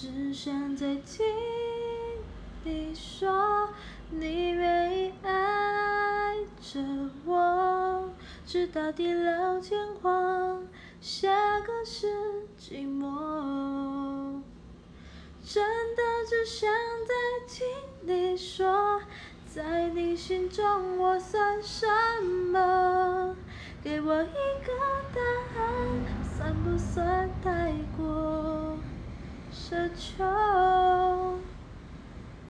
只想再听你说，你愿意爱着我，直到地老天荒，下个是寂寞。真的只想再听你说，在你心中我算什么？给我一个答案，奢求？